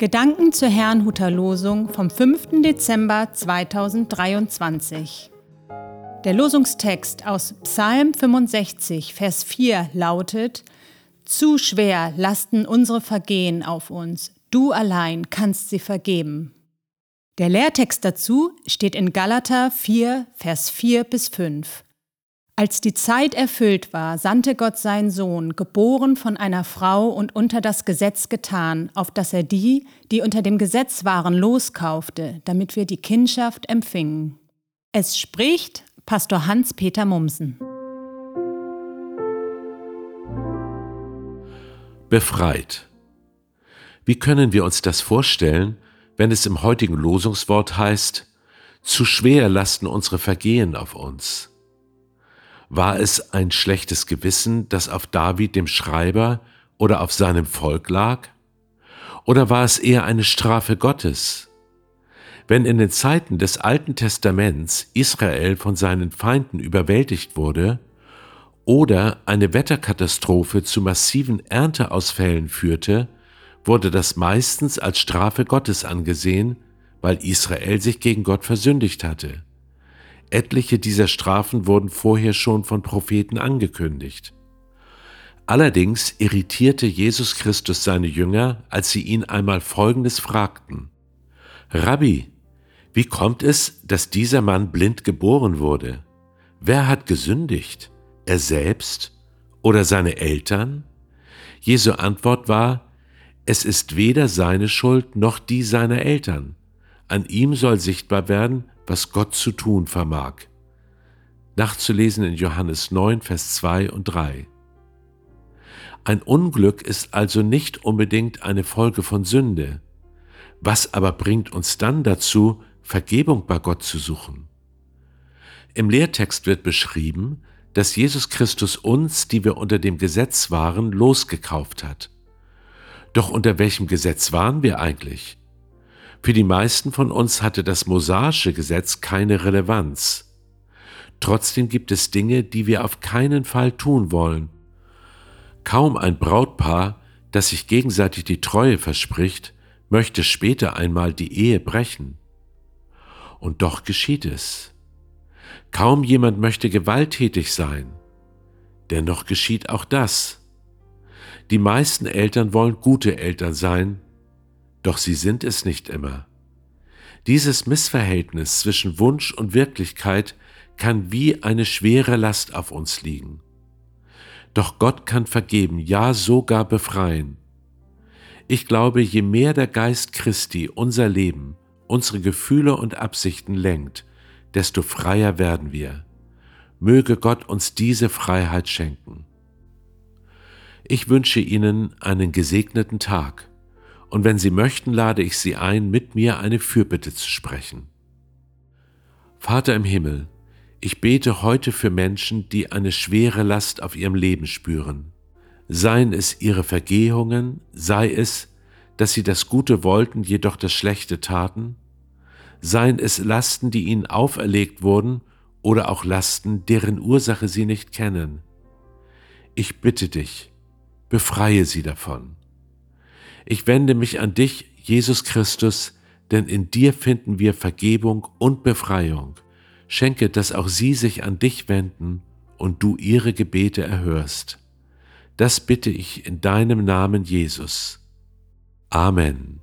Gedanken zur Herrnhuter Losung vom 5. Dezember 2023. Der Losungstext aus Psalm 65, Vers 4 lautet: Zu schwer lasten unsere Vergehen auf uns, du allein kannst sie vergeben. Der Lehrtext dazu steht in Galater 4, Vers 4 bis 5. Als die Zeit erfüllt war, sandte Gott seinen Sohn, geboren von einer Frau und unter das Gesetz getan, auf dass er die, die unter dem Gesetz waren, loskaufte, damit wir die Kindschaft empfingen. Es spricht Pastor Hans-Peter Mumsen. Befreit. Wie können wir uns das vorstellen, wenn es im heutigen Losungswort heißt, zu schwer lasten unsere Vergehen auf uns? War es ein schlechtes Gewissen, das auf David dem Schreiber oder auf seinem Volk lag? Oder war es eher eine Strafe Gottes? Wenn in den Zeiten des Alten Testaments Israel von seinen Feinden überwältigt wurde oder eine Wetterkatastrophe zu massiven Ernteausfällen führte, wurde das meistens als Strafe Gottes angesehen, weil Israel sich gegen Gott versündigt hatte. Etliche dieser Strafen wurden vorher schon von Propheten angekündigt. Allerdings irritierte Jesus Christus seine Jünger, als sie ihn einmal Folgendes fragten. Rabbi, wie kommt es, dass dieser Mann blind geboren wurde? Wer hat gesündigt? Er selbst oder seine Eltern? Jesu Antwort war, es ist weder seine Schuld noch die seiner Eltern. An ihm soll sichtbar werden, was Gott zu tun vermag. Nachzulesen in Johannes 9, Vers 2 und 3. Ein Unglück ist also nicht unbedingt eine Folge von Sünde. Was aber bringt uns dann dazu, Vergebung bei Gott zu suchen? Im Lehrtext wird beschrieben, dass Jesus Christus uns, die wir unter dem Gesetz waren, losgekauft hat. Doch unter welchem Gesetz waren wir eigentlich? Für die meisten von uns hatte das mosaische Gesetz keine Relevanz. Trotzdem gibt es Dinge, die wir auf keinen Fall tun wollen. Kaum ein Brautpaar, das sich gegenseitig die Treue verspricht, möchte später einmal die Ehe brechen. Und doch geschieht es. Kaum jemand möchte gewalttätig sein. Dennoch geschieht auch das. Die meisten Eltern wollen gute Eltern sein, doch sie sind es nicht immer. Dieses Missverhältnis zwischen Wunsch und Wirklichkeit kann wie eine schwere Last auf uns liegen. Doch Gott kann vergeben, ja sogar befreien. Ich glaube, je mehr der Geist Christi unser Leben, unsere Gefühle und Absichten lenkt, desto freier werden wir. Möge Gott uns diese Freiheit schenken. Ich wünsche Ihnen einen gesegneten Tag und wenn Sie möchten, lade ich Sie ein, mit mir eine Fürbitte zu sprechen. Vater im Himmel, ich bete heute für Menschen, die eine schwere Last auf ihrem Leben spüren. Seien es ihre Vergehungen, sei es, dass sie das Gute wollten, jedoch das Schlechte taten, seien es Lasten, die ihnen auferlegt wurden, oder auch Lasten, deren Ursache sie nicht kennen. Ich bitte dich, befreie sie davon. Ich wende mich an dich, Jesus Christus, denn in dir finden wir Vergebung und Befreiung. Schenke, dass auch sie sich an dich wenden und du ihre Gebete erhörst. Das bitte ich in deinem Namen, Jesus. Amen.